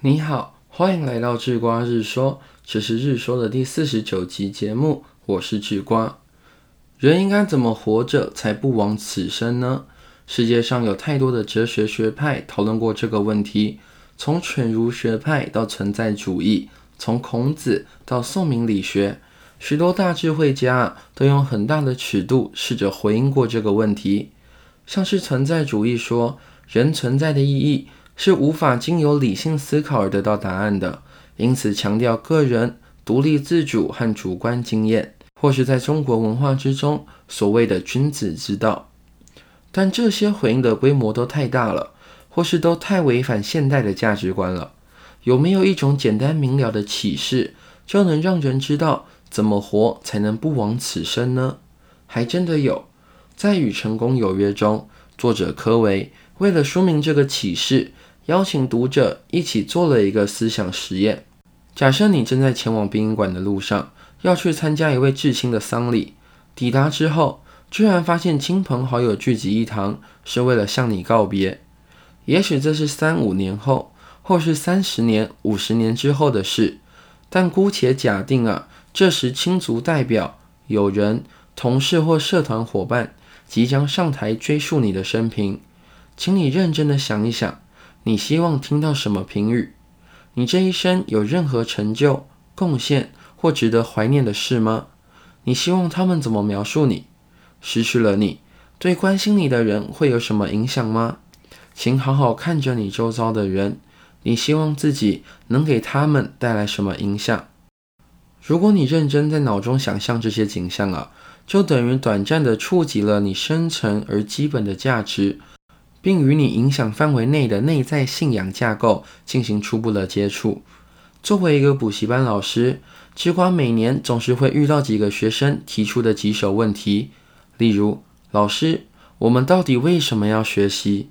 你好，欢迎来到智瓜日说，这是日说的第四十九集节目，我是智瓜。人应该怎么活着才不枉此生呢？世界上有太多的哲学学派讨论过这个问题，从犬儒学派到存在主义，从孔子到宋明理学，许多大智慧家都用很大的尺度试着回应过这个问题。像是存在主义说，人存在的意义。是无法经由理性思考而得到答案的，因此强调个人独立自主和主观经验，或是在中国文化之中所谓的君子之道。但这些回应的规模都太大了，或是都太违反现代的价值观了。有没有一种简单明了的启示，就能让人知道怎么活才能不枉此生呢？还真的有，在《与成功有约》中，作者科维为了说明这个启示。邀请读者一起做了一个思想实验。假设你正在前往殡仪馆的路上，要去参加一位至亲的丧礼。抵达之后，居然发现亲朋好友聚集一堂，是为了向你告别。也许这是三五年后，或是三十年、五十年之后的事。但姑且假定啊，这时亲族代表、友人、同事或社团伙伴即将上台追述你的生平，请你认真的想一想。你希望听到什么评语？你这一生有任何成就、贡献或值得怀念的事吗？你希望他们怎么描述你？失去了你，对关心你的人会有什么影响吗？请好好看着你周遭的人，你希望自己能给他们带来什么影响？如果你认真在脑中想象这些景象啊，就等于短暂的触及了你深层而基本的价值。并与你影响范围内的内在信仰架构进行初步的接触。作为一个补习班老师，智瓜每年总是会遇到几个学生提出的棘手问题，例如：“老师，我们到底为什么要学习？”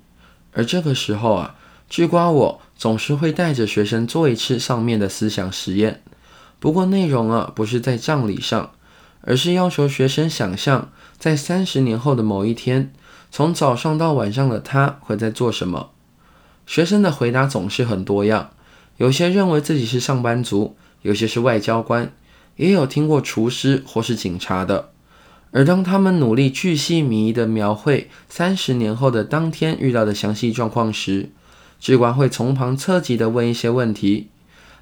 而这个时候啊，智瓜我总是会带着学生做一次上面的思想实验。不过内容啊，不是在葬礼上，而是要求学生想象在三十年后的某一天。从早上到晚上的他会在做什么？学生的回答总是很多样，有些认为自己是上班族，有些是外交官，也有听过厨师或是警察的。而当他们努力巨细靡遗地描绘三十年后的当天遇到的详细状况时，智管会从旁侧击地问一些问题，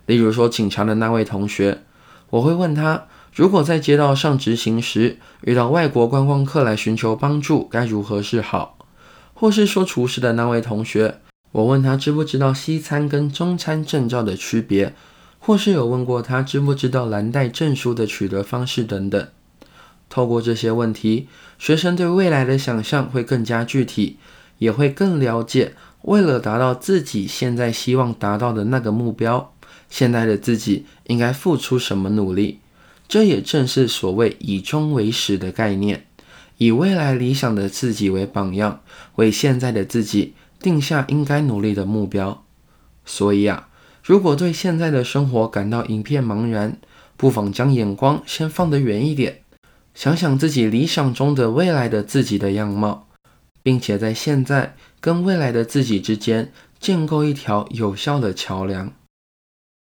例如说警察的那位同学，我会问他。如果在街道上执行时遇到外国观光客来寻求帮助，该如何是好？或是说厨师的那位同学，我问他知不知道西餐跟中餐证照的区别，或是有问过他知不知道蓝带证书的取得方式等等。透过这些问题，学生对未来的想象会更加具体，也会更了解为了达到自己现在希望达到的那个目标，现在的自己应该付出什么努力。这也正是所谓以终为始的概念，以未来理想的自己为榜样，为现在的自己定下应该努力的目标。所以啊，如果对现在的生活感到一片茫然，不妨将眼光先放得远一点，想想自己理想中的未来的自己的样貌，并且在现在跟未来的自己之间建构一条有效的桥梁。